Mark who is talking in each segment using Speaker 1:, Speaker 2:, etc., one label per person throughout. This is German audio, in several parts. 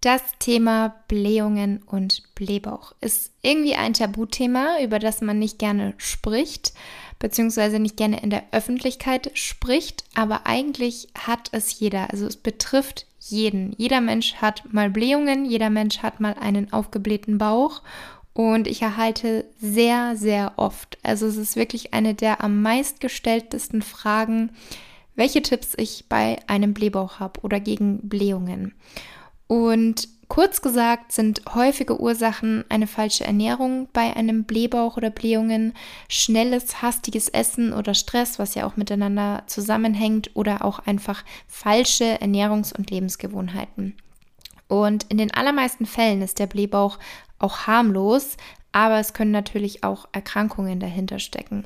Speaker 1: Das Thema Blähungen und Blähbauch ist irgendwie ein Tabuthema, über das man nicht gerne spricht, beziehungsweise nicht gerne in der Öffentlichkeit spricht, aber eigentlich hat es jeder. Also es betrifft jeden. Jeder Mensch hat mal Blähungen, jeder Mensch hat mal einen aufgeblähten Bauch und ich erhalte sehr, sehr oft, also es ist wirklich eine der am meistgestelltesten Fragen, welche Tipps ich bei einem Blähbauch habe oder gegen Blähungen. Und kurz gesagt sind häufige Ursachen eine falsche Ernährung bei einem Blähbauch oder Blähungen, schnelles, hastiges Essen oder Stress, was ja auch miteinander zusammenhängt, oder auch einfach falsche Ernährungs- und Lebensgewohnheiten. Und in den allermeisten Fällen ist der Blähbauch auch harmlos, aber es können natürlich auch Erkrankungen dahinter stecken.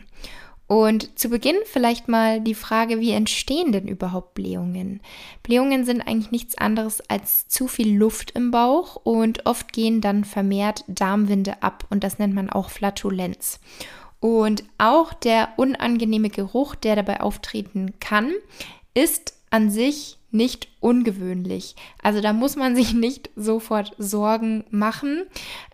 Speaker 1: Und zu Beginn vielleicht mal die Frage, wie entstehen denn überhaupt Blähungen? Blähungen sind eigentlich nichts anderes als zu viel Luft im Bauch und oft gehen dann vermehrt Darmwinde ab und das nennt man auch Flatulenz. Und auch der unangenehme Geruch, der dabei auftreten kann, ist an sich nicht ungewöhnlich. Also da muss man sich nicht sofort Sorgen machen.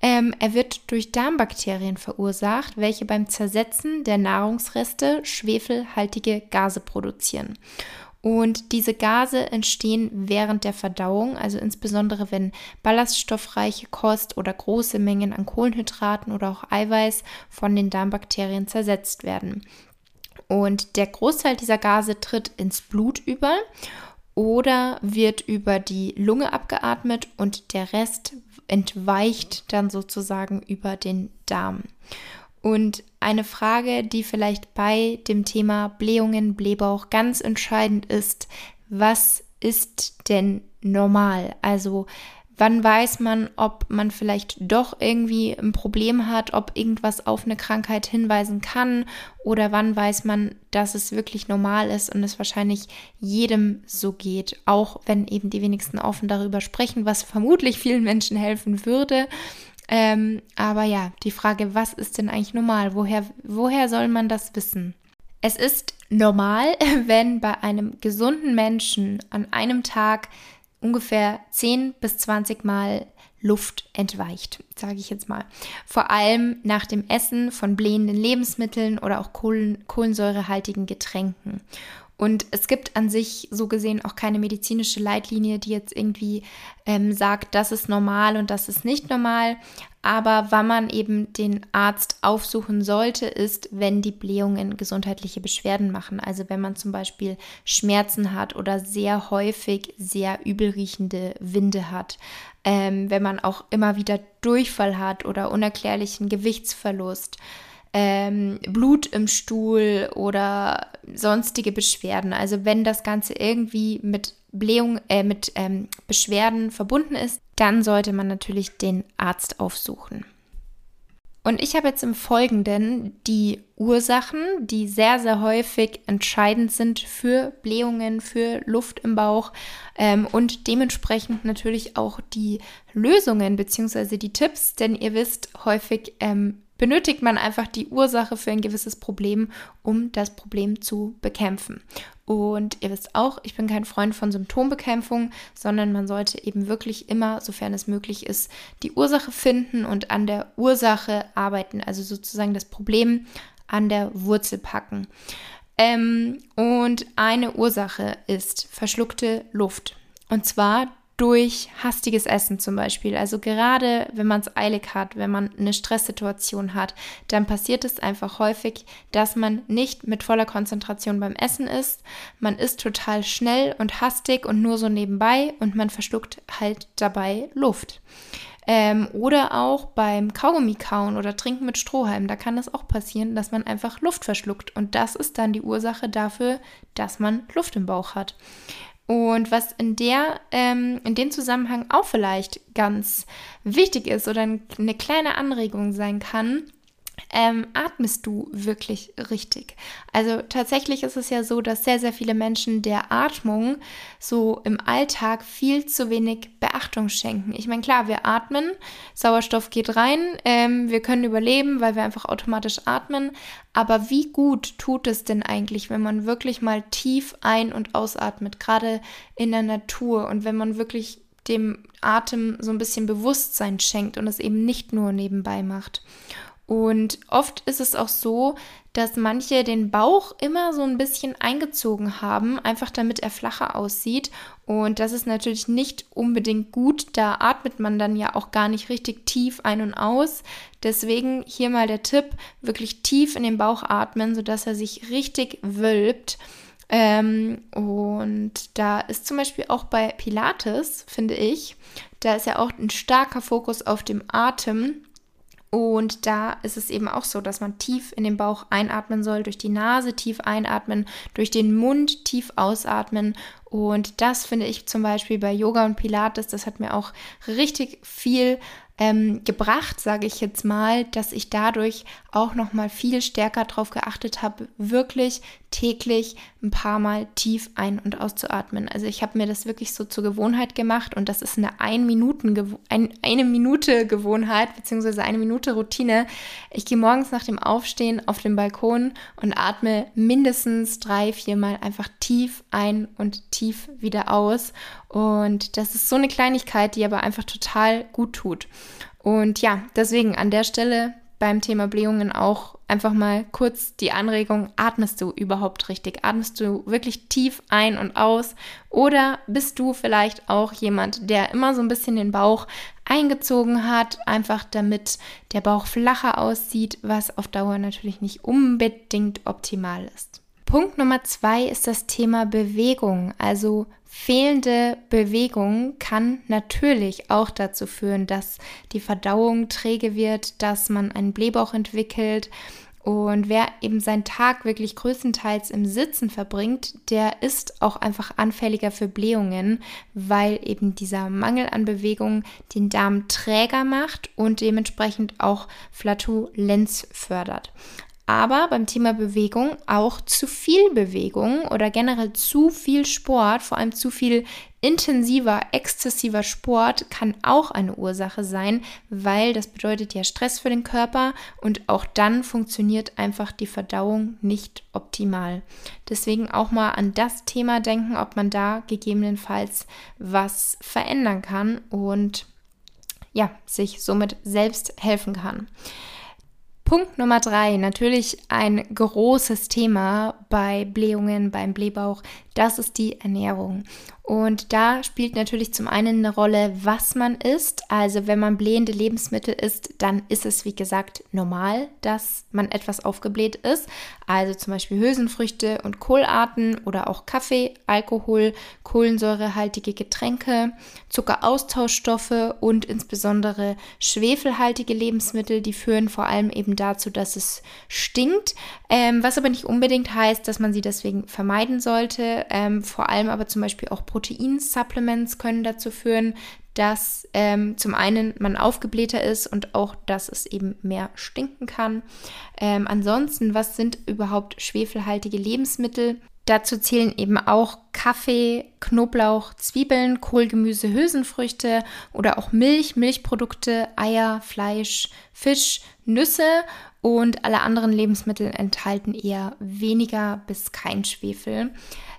Speaker 1: Ähm, er wird durch Darmbakterien verursacht, welche beim Zersetzen der Nahrungsreste schwefelhaltige Gase produzieren. Und diese Gase entstehen während der Verdauung, also insbesondere wenn ballaststoffreiche Kost oder große Mengen an Kohlenhydraten oder auch Eiweiß von den Darmbakterien zersetzt werden. Und der Großteil dieser Gase tritt ins Blut über oder wird über die Lunge abgeatmet und der Rest entweicht dann sozusagen über den Darm. Und eine Frage, die vielleicht bei dem Thema Blähungen, Blähbauch ganz entscheidend ist, was ist denn normal? Also Wann weiß man, ob man vielleicht doch irgendwie ein Problem hat, ob irgendwas auf eine Krankheit hinweisen kann oder wann weiß man, dass es wirklich normal ist und es wahrscheinlich jedem so geht, auch wenn eben die wenigsten offen darüber sprechen, was vermutlich vielen Menschen helfen würde. Ähm, aber ja, die Frage, was ist denn eigentlich normal? Woher, woher soll man das wissen? Es ist normal, wenn bei einem gesunden Menschen an einem Tag ungefähr 10 bis 20 Mal Luft entweicht, sage ich jetzt mal. Vor allem nach dem Essen von blähenden Lebensmitteln oder auch Kohlen, kohlensäurehaltigen Getränken. Und es gibt an sich so gesehen auch keine medizinische Leitlinie, die jetzt irgendwie ähm, sagt, das ist normal und das ist nicht normal. Aber wann man eben den Arzt aufsuchen sollte, ist, wenn die Blähungen gesundheitliche Beschwerden machen. Also wenn man zum Beispiel Schmerzen hat oder sehr häufig sehr übelriechende Winde hat. Ähm, wenn man auch immer wieder Durchfall hat oder unerklärlichen Gewichtsverlust ähm, Blut im Stuhl oder sonstige Beschwerden. Also wenn das Ganze irgendwie mit Blähung, äh, mit ähm, Beschwerden verbunden ist, dann sollte man natürlich den Arzt aufsuchen. Und ich habe jetzt im Folgenden die Ursachen, die sehr, sehr häufig entscheidend sind für Blähungen, für Luft im Bauch ähm, und dementsprechend natürlich auch die Lösungen bzw. die Tipps, denn ihr wisst, häufig ähm, benötigt man einfach die Ursache für ein gewisses Problem, um das Problem zu bekämpfen. Und ihr wisst auch, ich bin kein Freund von Symptombekämpfung, sondern man sollte eben wirklich immer, sofern es möglich ist, die Ursache finden und an der Ursache arbeiten, also sozusagen das Problem an der Wurzel packen. Ähm, und eine Ursache ist verschluckte Luft. Und zwar durch hastiges Essen zum Beispiel. Also gerade wenn man es eilig hat, wenn man eine Stresssituation hat, dann passiert es einfach häufig, dass man nicht mit voller Konzentration beim Essen ist. Man isst total schnell und hastig und nur so nebenbei und man verschluckt halt dabei Luft. Ähm, oder auch beim Kaugummi kauen oder trinken mit Strohhalm. Da kann es auch passieren, dass man einfach Luft verschluckt. Und das ist dann die Ursache dafür, dass man Luft im Bauch hat. Und was in der, ähm, in dem Zusammenhang auch vielleicht ganz wichtig ist oder eine kleine Anregung sein kann, ähm, atmest du wirklich richtig? Also tatsächlich ist es ja so, dass sehr, sehr viele Menschen der Atmung so im Alltag viel zu wenig Beachtung schenken. Ich meine, klar, wir atmen, Sauerstoff geht rein, ähm, wir können überleben, weil wir einfach automatisch atmen. Aber wie gut tut es denn eigentlich, wenn man wirklich mal tief ein- und ausatmet, gerade in der Natur und wenn man wirklich dem Atem so ein bisschen Bewusstsein schenkt und es eben nicht nur nebenbei macht. Und oft ist es auch so, dass manche den Bauch immer so ein bisschen eingezogen haben, einfach damit er flacher aussieht. Und das ist natürlich nicht unbedingt gut. Da atmet man dann ja auch gar nicht richtig tief ein und aus. Deswegen hier mal der Tipp, wirklich tief in den Bauch atmen, sodass er sich richtig wölbt. Ähm, und da ist zum Beispiel auch bei Pilates, finde ich, da ist ja auch ein starker Fokus auf dem Atem. Und da ist es eben auch so, dass man tief in den Bauch einatmen soll, durch die Nase tief einatmen, durch den Mund tief ausatmen. Und das finde ich zum Beispiel bei Yoga und Pilates, das hat mir auch richtig viel ähm, gebracht, sage ich jetzt mal, dass ich dadurch auch noch mal viel stärker darauf geachtet habe, wirklich täglich ein paar Mal tief ein- und auszuatmen. Also ich habe mir das wirklich so zur Gewohnheit gemacht und das ist eine ein Minuten ein, eine Minute Gewohnheit beziehungsweise eine Minute Routine. Ich gehe morgens nach dem Aufstehen auf den Balkon und atme mindestens drei, vier Mal einfach tief ein und tief wieder aus. Und das ist so eine Kleinigkeit, die aber einfach total gut tut. Und ja, deswegen an der Stelle beim Thema Blähungen auch einfach mal kurz die Anregung, atmest du überhaupt richtig? Atmest du wirklich tief ein und aus? Oder bist du vielleicht auch jemand, der immer so ein bisschen den Bauch eingezogen hat, einfach damit der Bauch flacher aussieht, was auf Dauer natürlich nicht unbedingt optimal ist. Punkt Nummer zwei ist das Thema Bewegung. Also fehlende Bewegung kann natürlich auch dazu führen, dass die Verdauung träge wird, dass man einen Blähbauch entwickelt. Und wer eben seinen Tag wirklich größtenteils im Sitzen verbringt, der ist auch einfach anfälliger für Blähungen, weil eben dieser Mangel an Bewegung den Darm träger macht und dementsprechend auch Flatulenz fördert aber beim Thema Bewegung auch zu viel Bewegung oder generell zu viel Sport, vor allem zu viel intensiver, exzessiver Sport kann auch eine Ursache sein, weil das bedeutet ja Stress für den Körper und auch dann funktioniert einfach die Verdauung nicht optimal. Deswegen auch mal an das Thema denken, ob man da gegebenenfalls was verändern kann und ja, sich somit selbst helfen kann. Punkt Nummer drei, natürlich ein großes Thema bei Blähungen, beim Blähbauch, das ist die Ernährung. Und da spielt natürlich zum einen eine Rolle, was man isst. Also wenn man blähende Lebensmittel isst, dann ist es wie gesagt normal, dass man etwas aufgebläht ist. Also zum Beispiel Hülsenfrüchte und Kohlarten oder auch Kaffee, Alkohol, kohlensäurehaltige Getränke, Zuckeraustauschstoffe und insbesondere schwefelhaltige Lebensmittel, die führen vor allem eben dazu, dass es stinkt. Ähm, was aber nicht unbedingt heißt, dass man sie deswegen vermeiden sollte. Ähm, vor allem aber zum Beispiel auch Proteinsupplements können dazu führen, dass ähm, zum einen man aufgeblähter ist und auch, dass es eben mehr stinken kann. Ähm, ansonsten, was sind überhaupt schwefelhaltige Lebensmittel? Dazu zählen eben auch Kaffee, Knoblauch, Zwiebeln, Kohlgemüse, Hülsenfrüchte oder auch Milch, Milchprodukte, Eier, Fleisch, Fisch, Nüsse und alle anderen Lebensmittel enthalten eher weniger bis kein Schwefel.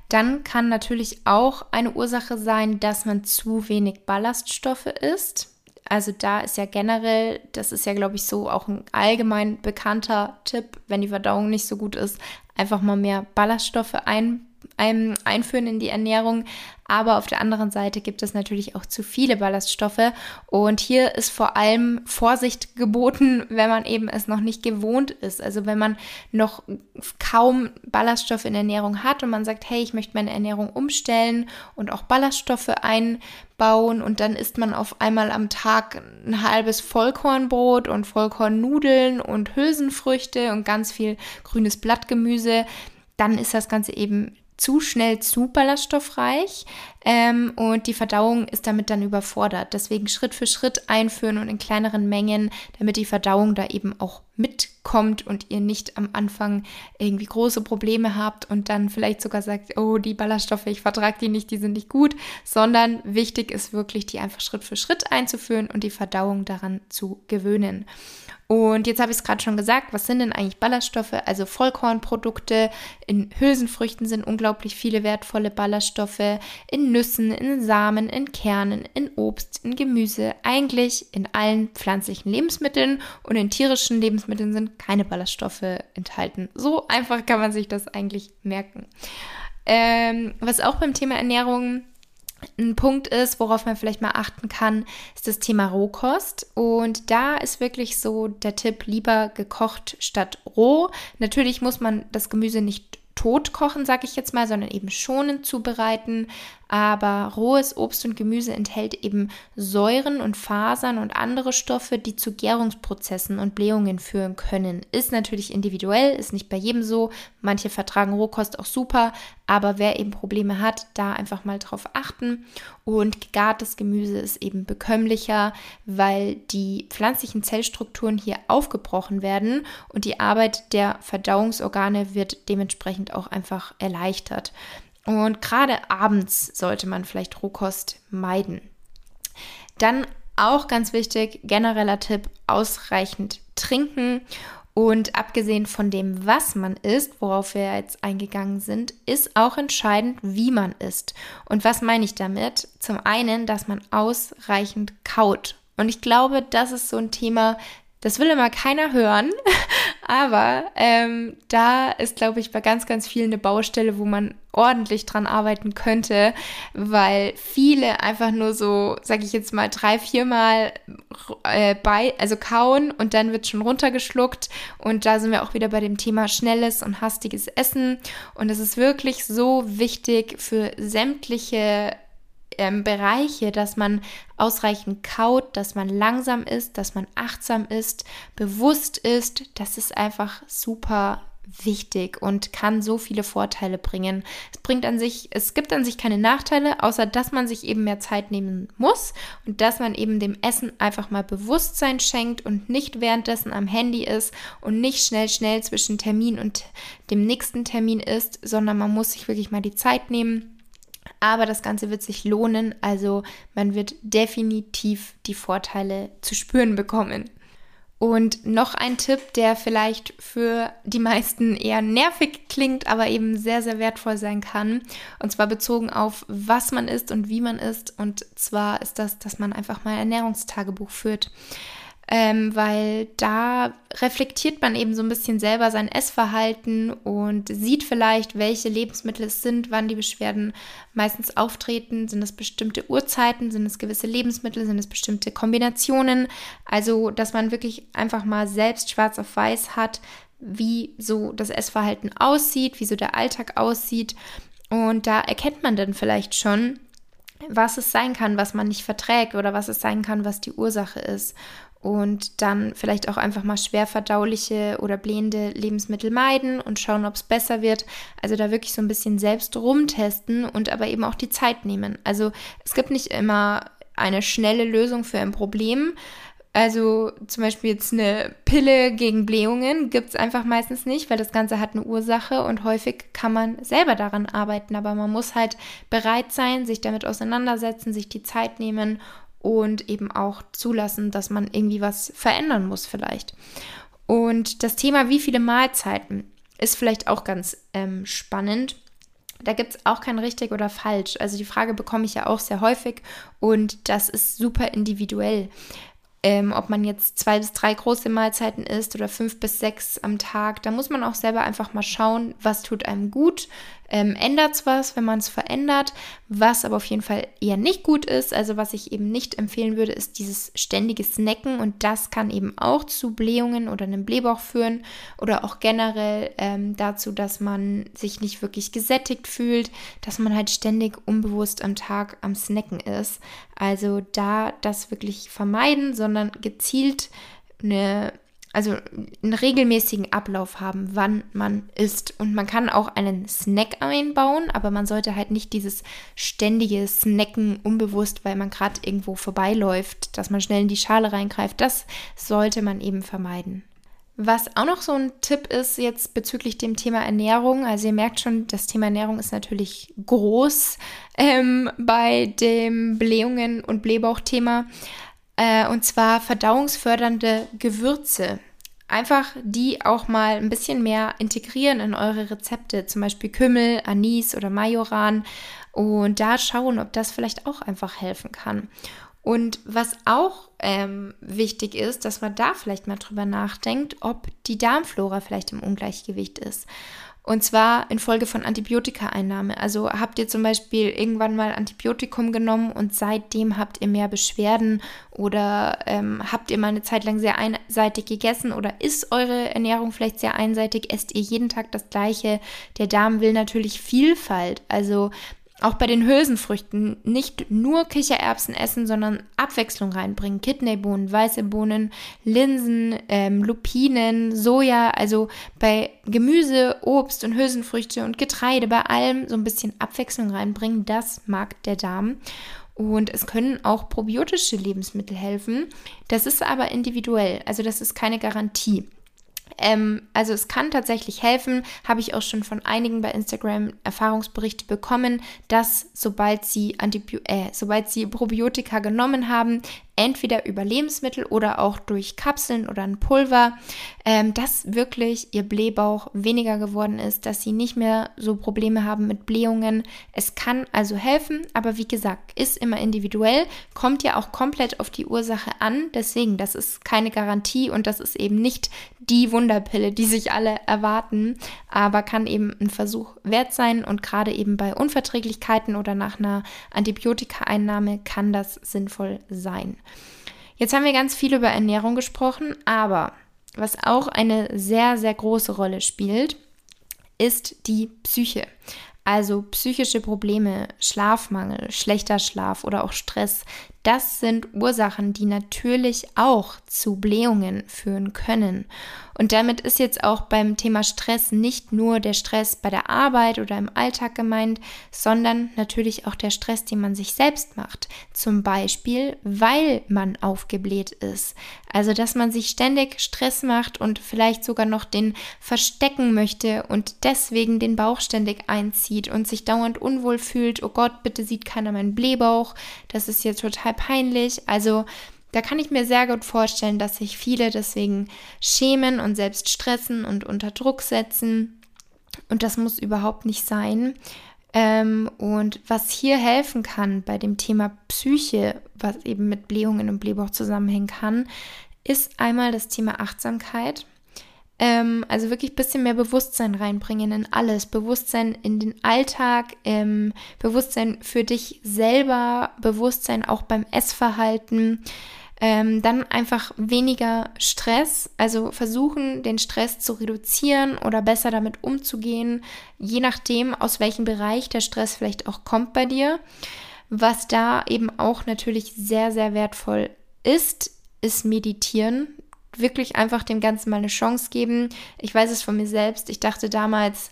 Speaker 1: Dann kann natürlich auch eine Ursache sein, dass man zu wenig Ballaststoffe isst. Also da ist ja generell, das ist ja, glaube ich, so auch ein allgemein bekannter Tipp, wenn die Verdauung nicht so gut ist, einfach mal mehr Ballaststoffe ein, ein, einführen in die Ernährung. Aber auf der anderen Seite gibt es natürlich auch zu viele Ballaststoffe. Und hier ist vor allem Vorsicht geboten, wenn man eben es noch nicht gewohnt ist. Also wenn man noch kaum Ballaststoffe in Ernährung hat und man sagt, hey, ich möchte meine Ernährung umstellen und auch Ballaststoffe einbauen und dann isst man auf einmal am Tag ein halbes Vollkornbrot und Vollkornnudeln und Hülsenfrüchte und ganz viel grünes Blattgemüse, dann ist das Ganze eben zu schnell zu ballaststoffreich ähm, und die Verdauung ist damit dann überfordert. Deswegen Schritt für Schritt einführen und in kleineren Mengen, damit die Verdauung da eben auch mitkommt und ihr nicht am Anfang irgendwie große Probleme habt und dann vielleicht sogar sagt, oh, die Ballaststoffe, ich vertrage die nicht, die sind nicht gut, sondern wichtig ist wirklich, die einfach Schritt für Schritt einzuführen und die Verdauung daran zu gewöhnen. Und jetzt habe ich es gerade schon gesagt, was sind denn eigentlich Ballaststoffe? Also Vollkornprodukte, in Hülsenfrüchten sind unglaublich viele wertvolle Ballaststoffe, in Nüssen, in Samen, in Kernen, in Obst, in Gemüse, eigentlich in allen pflanzlichen Lebensmitteln und in tierischen Lebensmitteln sind keine Ballaststoffe enthalten. So einfach kann man sich das eigentlich merken. Ähm, was auch beim Thema Ernährung ein Punkt ist, worauf man vielleicht mal achten kann, ist das Thema Rohkost. Und da ist wirklich so der Tipp, lieber gekocht statt roh. Natürlich muss man das Gemüse nicht tot kochen, sage ich jetzt mal, sondern eben schonend zubereiten. Aber rohes Obst und Gemüse enthält eben Säuren und Fasern und andere Stoffe, die zu Gärungsprozessen und Blähungen führen können. Ist natürlich individuell, ist nicht bei jedem so. Manche vertragen Rohkost auch super, aber wer eben Probleme hat, da einfach mal drauf achten. Und gegartes Gemüse ist eben bekömmlicher, weil die pflanzlichen Zellstrukturen hier aufgebrochen werden und die Arbeit der Verdauungsorgane wird dementsprechend auch einfach erleichtert. Und gerade abends sollte man vielleicht Rohkost meiden. Dann auch ganz wichtig, genereller Tipp, ausreichend trinken. Und abgesehen von dem, was man isst, worauf wir jetzt eingegangen sind, ist auch entscheidend, wie man isst. Und was meine ich damit? Zum einen, dass man ausreichend kaut. Und ich glaube, das ist so ein Thema, das will immer keiner hören, aber ähm, da ist, glaube ich, bei ganz, ganz vielen eine Baustelle, wo man ordentlich dran arbeiten könnte, weil viele einfach nur so, sage ich jetzt mal, drei, viermal äh, bei, also kauen und dann wird schon runtergeschluckt. Und da sind wir auch wieder bei dem Thema schnelles und hastiges Essen. Und es ist wirklich so wichtig für sämtliche ähm, Bereiche, dass man ausreichend kaut, dass man langsam ist, dass man achtsam ist, bewusst ist. Das ist einfach super wichtig und kann so viele Vorteile bringen. Es bringt an sich, es gibt an sich keine Nachteile, außer dass man sich eben mehr Zeit nehmen muss und dass man eben dem Essen einfach mal Bewusstsein schenkt und nicht währenddessen am Handy ist und nicht schnell, schnell zwischen Termin und dem nächsten Termin ist, sondern man muss sich wirklich mal die Zeit nehmen aber das Ganze wird sich lohnen. Also man wird definitiv die Vorteile zu spüren bekommen. Und noch ein Tipp, der vielleicht für die meisten eher nervig klingt, aber eben sehr, sehr wertvoll sein kann. Und zwar bezogen auf, was man isst und wie man isst. Und zwar ist das, dass man einfach mal Ernährungstagebuch führt ähm, weil da reflektiert man eben so ein bisschen selber sein Essverhalten und sieht vielleicht, welche Lebensmittel es sind, wann die Beschwerden meistens auftreten. Sind es bestimmte Uhrzeiten, sind es gewisse Lebensmittel, sind es bestimmte Kombinationen? Also, dass man wirklich einfach mal selbst schwarz auf weiß hat, wie so das Essverhalten aussieht, wie so der Alltag aussieht. Und da erkennt man dann vielleicht schon, was es sein kann, was man nicht verträgt oder was es sein kann, was die Ursache ist und dann vielleicht auch einfach mal schwer verdauliche oder blähende Lebensmittel meiden und schauen, ob es besser wird. Also da wirklich so ein bisschen selbst rumtesten und aber eben auch die Zeit nehmen. Also es gibt nicht immer eine schnelle Lösung für ein Problem. Also zum Beispiel jetzt eine Pille gegen Blähungen gibt es einfach meistens nicht, weil das Ganze hat eine Ursache und häufig kann man selber daran arbeiten. Aber man muss halt bereit sein, sich damit auseinandersetzen, sich die Zeit nehmen und eben auch zulassen, dass man irgendwie was verändern muss vielleicht. Und das Thema, wie viele Mahlzeiten, ist vielleicht auch ganz ähm, spannend. Da gibt es auch kein richtig oder falsch. Also die Frage bekomme ich ja auch sehr häufig und das ist super individuell. Ähm, ob man jetzt zwei bis drei große Mahlzeiten isst oder fünf bis sechs am Tag, da muss man auch selber einfach mal schauen, was tut einem gut, ähm, ändert es was, wenn man es verändert. Was aber auf jeden Fall eher nicht gut ist, also was ich eben nicht empfehlen würde, ist dieses ständige Snacken und das kann eben auch zu Blähungen oder einem Blähbauch führen oder auch generell ähm, dazu, dass man sich nicht wirklich gesättigt fühlt, dass man halt ständig unbewusst am Tag am Snacken ist. Also da das wirklich vermeiden, sondern gezielt eine also einen regelmäßigen Ablauf haben, wann man isst. Und man kann auch einen Snack einbauen, aber man sollte halt nicht dieses ständige Snacken unbewusst, weil man gerade irgendwo vorbeiläuft, dass man schnell in die Schale reingreift. Das sollte man eben vermeiden. Was auch noch so ein Tipp ist jetzt bezüglich dem Thema Ernährung, also ihr merkt schon, das Thema Ernährung ist natürlich groß ähm, bei dem Blähungen- und Blähbauchthema. Äh, und zwar verdauungsfördernde Gewürze. Einfach die auch mal ein bisschen mehr integrieren in eure Rezepte, zum Beispiel Kümmel, Anis oder Majoran und da schauen, ob das vielleicht auch einfach helfen kann. Und was auch ähm, wichtig ist, dass man da vielleicht mal drüber nachdenkt, ob die Darmflora vielleicht im Ungleichgewicht ist. Und zwar infolge von Antibiotikaeinnahme. Also habt ihr zum Beispiel irgendwann mal Antibiotikum genommen und seitdem habt ihr mehr Beschwerden oder ähm, habt ihr mal eine Zeit lang sehr einseitig gegessen oder ist eure Ernährung vielleicht sehr einseitig? Esst ihr jeden Tag das Gleiche? Der Darm will natürlich Vielfalt. Also auch bei den Hülsenfrüchten nicht nur Kichererbsen essen, sondern Abwechslung reinbringen. Kidneybohnen, weiße Bohnen, Linsen, ähm, Lupinen, Soja. Also bei Gemüse, Obst und Hülsenfrüchte und Getreide, bei allem so ein bisschen Abwechslung reinbringen. Das mag der Darm. Und es können auch probiotische Lebensmittel helfen. Das ist aber individuell. Also das ist keine Garantie. Ähm, also es kann tatsächlich helfen, habe ich auch schon von einigen bei Instagram Erfahrungsberichte bekommen, dass sobald sie, Antibio äh, sobald sie Probiotika genommen haben, entweder über Lebensmittel oder auch durch Kapseln oder ein Pulver, ähm, dass wirklich ihr Blähbauch weniger geworden ist, dass sie nicht mehr so Probleme haben mit Blähungen. Es kann also helfen, aber wie gesagt, ist immer individuell, kommt ja auch komplett auf die Ursache an. Deswegen, das ist keine Garantie und das ist eben nicht die Wunderpille, die sich alle erwarten, aber kann eben ein Versuch wert sein und gerade eben bei Unverträglichkeiten oder nach einer Antibiotikaeinnahme kann das sinnvoll sein. Jetzt haben wir ganz viel über Ernährung gesprochen, aber was auch eine sehr, sehr große Rolle spielt, ist die Psyche. Also psychische Probleme, Schlafmangel, schlechter Schlaf oder auch Stress, das sind Ursachen, die natürlich auch zu Blähungen führen können. Und damit ist jetzt auch beim Thema Stress nicht nur der Stress bei der Arbeit oder im Alltag gemeint, sondern natürlich auch der Stress, den man sich selbst macht. Zum Beispiel, weil man aufgebläht ist. Also, dass man sich ständig Stress macht und vielleicht sogar noch den verstecken möchte und deswegen den Bauch ständig einzieht und sich dauernd unwohl fühlt. Oh Gott, bitte sieht keiner meinen Blähbauch. Das ist jetzt total peinlich. Also, da kann ich mir sehr gut vorstellen, dass sich viele deswegen schämen und selbst stressen und unter Druck setzen. Und das muss überhaupt nicht sein. Ähm, und was hier helfen kann bei dem Thema Psyche, was eben mit Blähungen und Blähbauch zusammenhängen kann, ist einmal das Thema Achtsamkeit. Ähm, also wirklich ein bisschen mehr Bewusstsein reinbringen in alles. Bewusstsein in den Alltag, ähm, Bewusstsein für dich selber, Bewusstsein auch beim Essverhalten. Ähm, dann einfach weniger Stress, also versuchen, den Stress zu reduzieren oder besser damit umzugehen, je nachdem, aus welchem Bereich der Stress vielleicht auch kommt bei dir. Was da eben auch natürlich sehr, sehr wertvoll ist, ist Meditieren. Wirklich einfach dem Ganzen mal eine Chance geben. Ich weiß es von mir selbst. Ich dachte damals,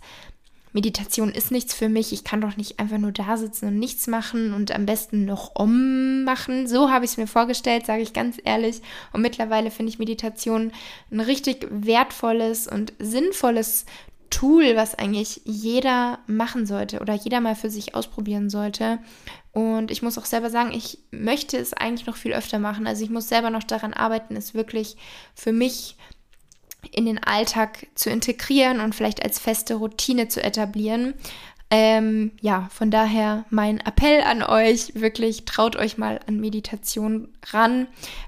Speaker 1: Meditation ist nichts für mich, ich kann doch nicht einfach nur da sitzen und nichts machen und am besten noch Om machen. So habe ich es mir vorgestellt, sage ich ganz ehrlich. Und mittlerweile finde ich Meditation ein richtig wertvolles und sinnvolles Tool, was eigentlich jeder machen sollte oder jeder mal für sich ausprobieren sollte. Und ich muss auch selber sagen, ich möchte es eigentlich noch viel öfter machen. Also ich muss selber noch daran arbeiten, es wirklich für mich in den Alltag zu integrieren und vielleicht als feste Routine zu etablieren. Ähm, ja, von daher mein Appell an euch, wirklich traut euch mal an Meditation ran.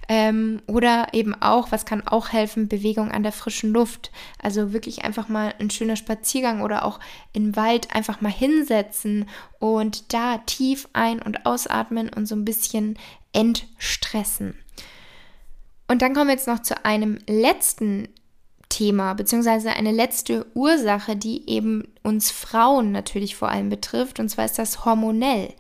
Speaker 1: Ähm, oder eben auch, was kann auch helfen, Bewegung an der frischen Luft. Also wirklich einfach mal ein schöner Spaziergang oder auch im Wald einfach mal hinsetzen und da tief ein- und ausatmen und so ein bisschen entstressen. Und dann kommen wir jetzt noch zu einem letzten Thema, beziehungsweise eine letzte Ursache, die eben uns Frauen natürlich vor allem betrifft, und zwar ist das hormonell.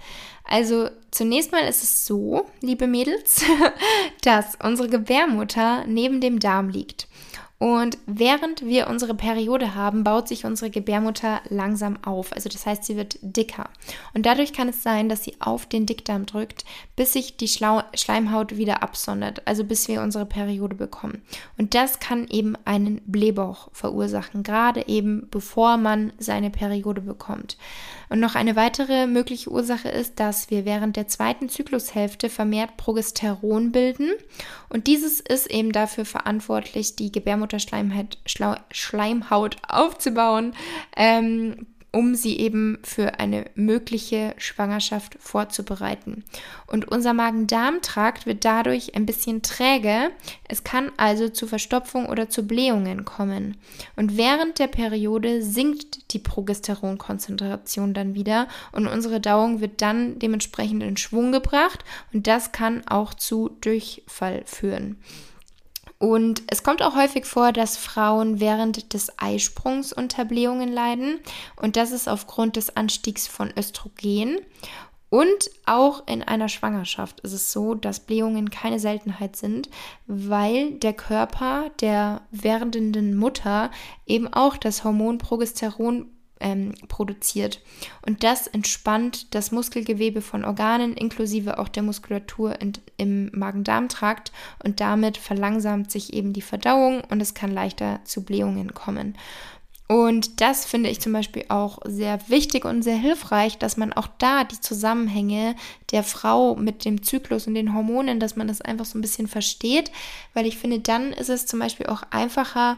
Speaker 1: Also zunächst mal ist es so, liebe Mädels, dass unsere Gebärmutter neben dem Darm liegt. Und während wir unsere Periode haben, baut sich unsere Gebärmutter langsam auf. Also das heißt, sie wird dicker. Und dadurch kann es sein, dass sie auf den Dickdarm drückt, bis sich die Schlau Schleimhaut wieder absondert. Also bis wir unsere Periode bekommen. Und das kann eben einen Blähbauch verursachen, gerade eben bevor man seine Periode bekommt. Und noch eine weitere mögliche Ursache ist, dass wir während der zweiten Zyklushälfte vermehrt Progesteron bilden. Und dieses ist eben dafür verantwortlich, die Gebärmutterschleimhaut aufzubauen. Ähm, um sie eben für eine mögliche Schwangerschaft vorzubereiten. Und unser Magen-Darm-Trakt wird dadurch ein bisschen träge. Es kann also zu Verstopfung oder zu Blähungen kommen. Und während der Periode sinkt die Progesteronkonzentration dann wieder und unsere Dauung wird dann dementsprechend in Schwung gebracht und das kann auch zu Durchfall führen. Und es kommt auch häufig vor, dass Frauen während des Eisprungs unter Blähungen leiden. Und das ist aufgrund des Anstiegs von Östrogen. Und auch in einer Schwangerschaft ist es so, dass Blähungen keine Seltenheit sind, weil der Körper der werdenden Mutter eben auch das Hormon Progesteron ähm, produziert. Und das entspannt das Muskelgewebe von Organen inklusive auch der Muskulatur in, im Magen-Darm-Trakt und damit verlangsamt sich eben die Verdauung und es kann leichter zu Blähungen kommen. Und das finde ich zum Beispiel auch sehr wichtig und sehr hilfreich, dass man auch da die Zusammenhänge der Frau mit dem Zyklus und den Hormonen, dass man das einfach so ein bisschen versteht, weil ich finde, dann ist es zum Beispiel auch einfacher,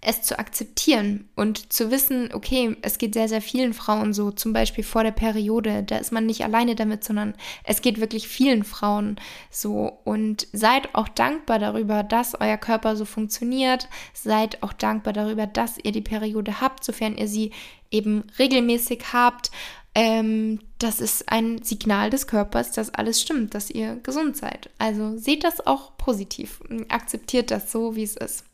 Speaker 1: es zu akzeptieren und zu wissen, okay, es geht sehr, sehr vielen Frauen so, zum Beispiel vor der Periode, da ist man nicht alleine damit, sondern es geht wirklich vielen Frauen so. Und seid auch dankbar darüber, dass euer Körper so funktioniert. Seid auch dankbar darüber, dass ihr die Periode habt, sofern ihr sie eben regelmäßig habt. Ähm, das ist ein Signal des Körpers, dass alles stimmt, dass ihr gesund seid. Also seht das auch positiv. Akzeptiert das so, wie es ist.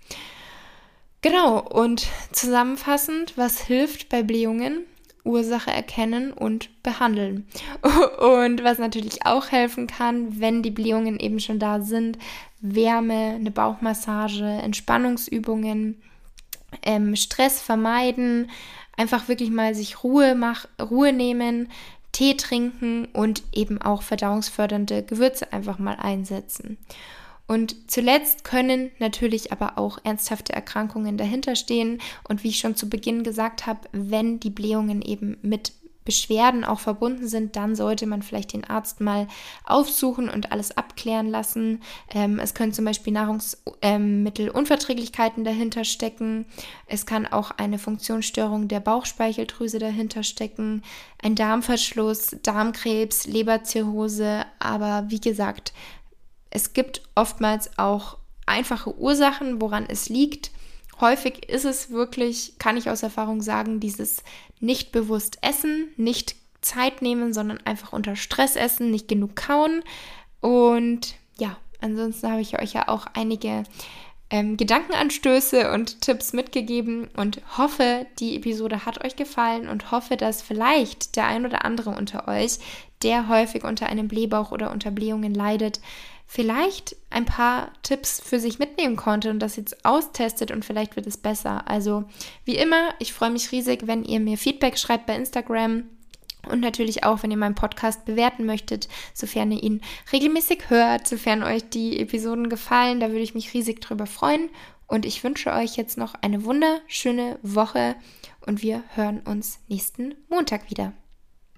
Speaker 1: Genau, und zusammenfassend, was hilft bei Blähungen? Ursache erkennen und behandeln. Und was natürlich auch helfen kann, wenn die Blähungen eben schon da sind, Wärme, eine Bauchmassage, Entspannungsübungen, ähm, Stress vermeiden, einfach wirklich mal sich Ruhe, mach, Ruhe nehmen, Tee trinken und eben auch verdauungsfördernde Gewürze einfach mal einsetzen. Und zuletzt können natürlich aber auch ernsthafte Erkrankungen dahinterstehen. Und wie ich schon zu Beginn gesagt habe, wenn die Blähungen eben mit Beschwerden auch verbunden sind, dann sollte man vielleicht den Arzt mal aufsuchen und alles abklären lassen. Ähm, es können zum Beispiel Nahrungsmittelunverträglichkeiten ähm, dahinter stecken. Es kann auch eine Funktionsstörung der Bauchspeicheldrüse dahinter stecken, ein Darmverschluss, Darmkrebs, Leberzirrhose. Aber wie gesagt, es gibt oftmals auch einfache Ursachen, woran es liegt. Häufig ist es wirklich, kann ich aus Erfahrung sagen, dieses nicht bewusst essen, nicht Zeit nehmen, sondern einfach unter Stress essen, nicht genug kauen. Und ja, ansonsten habe ich euch ja auch einige ähm, Gedankenanstöße und Tipps mitgegeben und hoffe, die Episode hat euch gefallen und hoffe, dass vielleicht der ein oder andere unter euch, der häufig unter einem Blähbauch oder unter Blähungen leidet, vielleicht ein paar Tipps für sich mitnehmen konnte und das jetzt austestet und vielleicht wird es besser. Also wie immer, ich freue mich riesig, wenn ihr mir Feedback schreibt bei Instagram. Und natürlich auch, wenn ihr meinen Podcast bewerten möchtet, sofern ihr ihn regelmäßig hört, sofern euch die Episoden gefallen, da würde ich mich riesig drüber freuen. Und ich wünsche euch jetzt noch eine wunderschöne Woche und wir hören uns nächsten Montag wieder.